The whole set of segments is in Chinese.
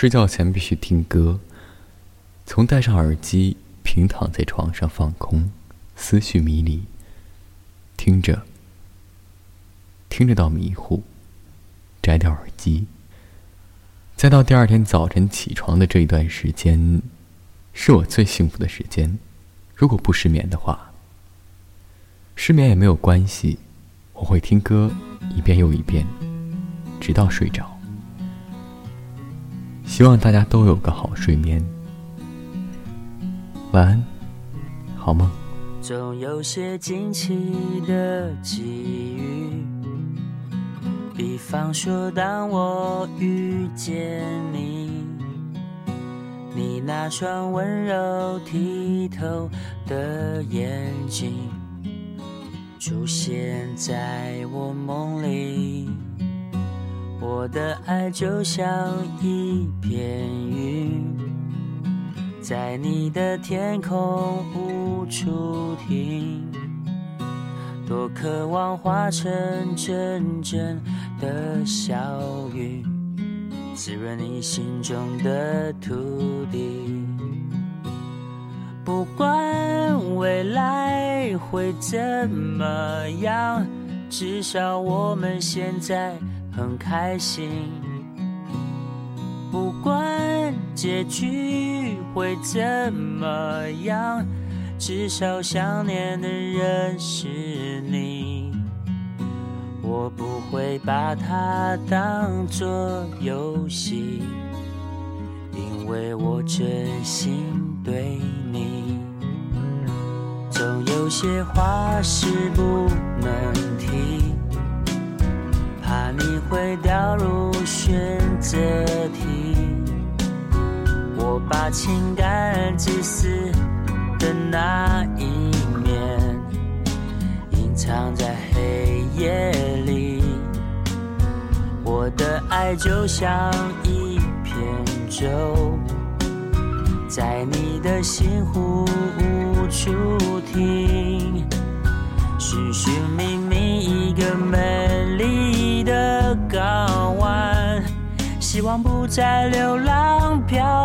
睡觉前必须听歌，从戴上耳机，平躺在床上放空，思绪迷离，听着，听着到迷糊，摘掉耳机，再到第二天早晨起床的这一段时间，是我最幸福的时间。如果不失眠的话，失眠也没有关系，我会听歌一遍又一遍，直到睡着。希望大家都有个好睡眠，晚安，好梦。总有些惊奇的际遇，比方说，当我遇见你，你那双温柔剔透的眼睛出现在我梦里。我的爱就像一片云，在你的天空无处停，多渴望化成阵阵的小雨，滋润你心中的土地。不管未来会怎么样，至少我们现在。很开心，不管结局会怎么样，至少想念的人是你。我不会把它当作游戏，因为我真心对你。有些话是不能提。怕你会掉入选择题，我把情感自私的那一面隐藏在黑夜里。我的爱就像一片舟，在你的心湖处听，寻寻觅觅一个美丽。的港湾，希望不再流浪漂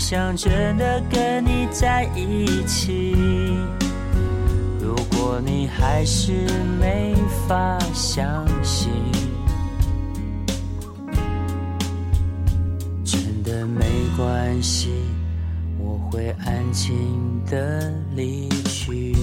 想真的跟你在一起。如果你还是没法相信，真的没关系，我会安静的离去。